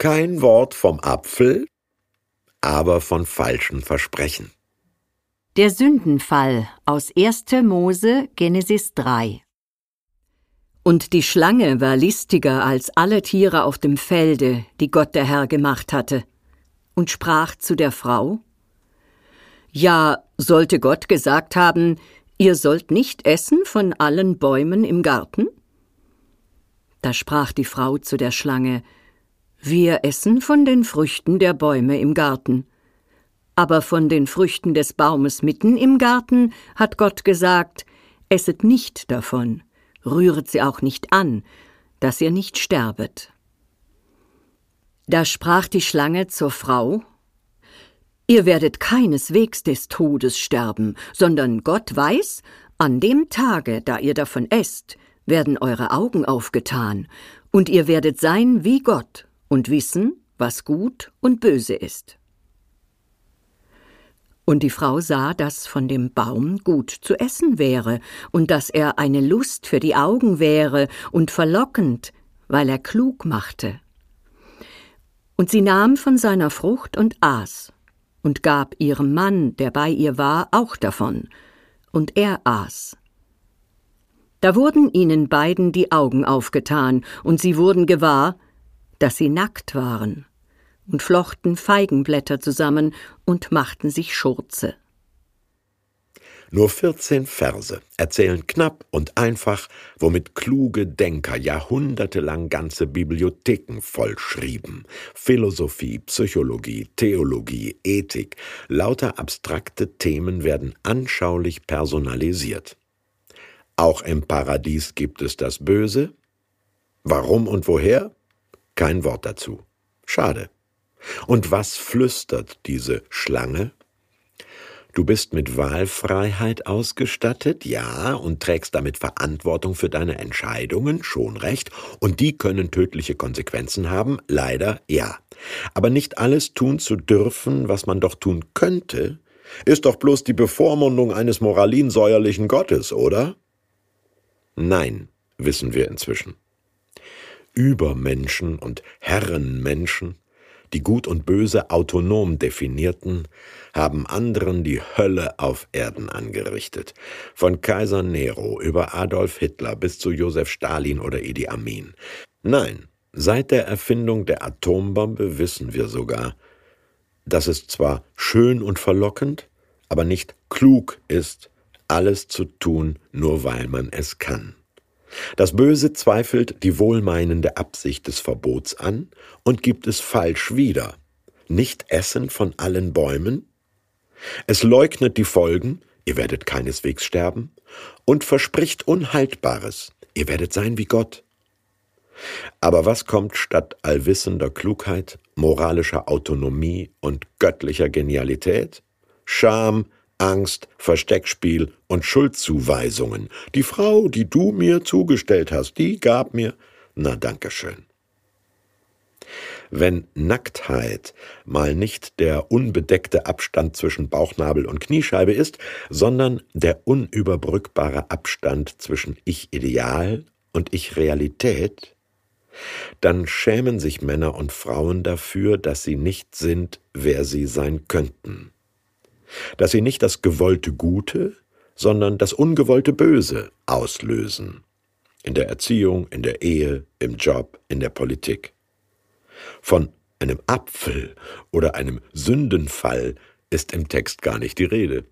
Kein Wort vom Apfel, aber von falschen Versprechen. Der Sündenfall aus 1. Mose Genesis 3 Und die Schlange war listiger als alle Tiere auf dem Felde, die Gott der Herr gemacht hatte, und sprach zu der Frau Ja, sollte Gott gesagt haben, ihr sollt nicht essen von allen Bäumen im Garten? Da sprach die Frau zu der Schlange Wir essen von den Früchten der Bäume im Garten. Aber von den Früchten des Baumes mitten im Garten hat Gott gesagt, esset nicht davon, rühret sie auch nicht an, dass ihr nicht sterbet. Da sprach die Schlange zur Frau, Ihr werdet keineswegs des Todes sterben, sondern Gott weiß, an dem Tage, da ihr davon esst, werden eure Augen aufgetan, und ihr werdet sein wie Gott und wissen, was gut und böse ist. Und die Frau sah, dass von dem Baum gut zu essen wäre, und dass er eine Lust für die Augen wäre und verlockend, weil er klug machte. Und sie nahm von seiner Frucht und aß, und gab ihrem Mann, der bei ihr war, auch davon, und er aß. Da wurden ihnen beiden die Augen aufgetan, und sie wurden gewahr, dass sie nackt waren und flochten Feigenblätter zusammen und machten sich Schurze. Nur 14 Verse erzählen knapp und einfach, womit kluge Denker jahrhundertelang ganze Bibliotheken vollschrieben. Philosophie, Psychologie, Theologie, Ethik, lauter abstrakte Themen werden anschaulich personalisiert. Auch im Paradies gibt es das Böse. Warum und woher? Kein Wort dazu. Schade. Und was flüstert diese Schlange? Du bist mit Wahlfreiheit ausgestattet, ja, und trägst damit Verantwortung für deine Entscheidungen, schon recht, und die können tödliche Konsequenzen haben, leider ja. Aber nicht alles tun zu dürfen, was man doch tun könnte, ist doch bloß die Bevormundung eines moralinsäuerlichen Gottes, oder? Nein, wissen wir inzwischen. Übermenschen und Herrenmenschen die Gut und Böse autonom definierten, haben anderen die Hölle auf Erden angerichtet. Von Kaiser Nero über Adolf Hitler bis zu Josef Stalin oder Idi Amin. Nein, seit der Erfindung der Atombombe wissen wir sogar, dass es zwar schön und verlockend, aber nicht klug ist, alles zu tun, nur weil man es kann. Das Böse zweifelt die wohlmeinende Absicht des Verbots an und gibt es falsch wieder. Nicht essen von allen Bäumen? Es leugnet die Folgen, ihr werdet keineswegs sterben, und verspricht Unhaltbares, ihr werdet sein wie Gott. Aber was kommt statt allwissender Klugheit, moralischer Autonomie und göttlicher Genialität? Scham, Angst, Versteckspiel und Schuldzuweisungen. Die Frau, die du mir zugestellt hast, die gab mir. Na, danke schön. Wenn Nacktheit mal nicht der unbedeckte Abstand zwischen Bauchnabel und Kniescheibe ist, sondern der unüberbrückbare Abstand zwischen Ich-Ideal und Ich-Realität, dann schämen sich Männer und Frauen dafür, dass sie nicht sind, wer sie sein könnten dass sie nicht das gewollte Gute, sondern das ungewollte Böse auslösen. In der Erziehung, in der Ehe, im Job, in der Politik. Von einem Apfel oder einem Sündenfall ist im Text gar nicht die Rede.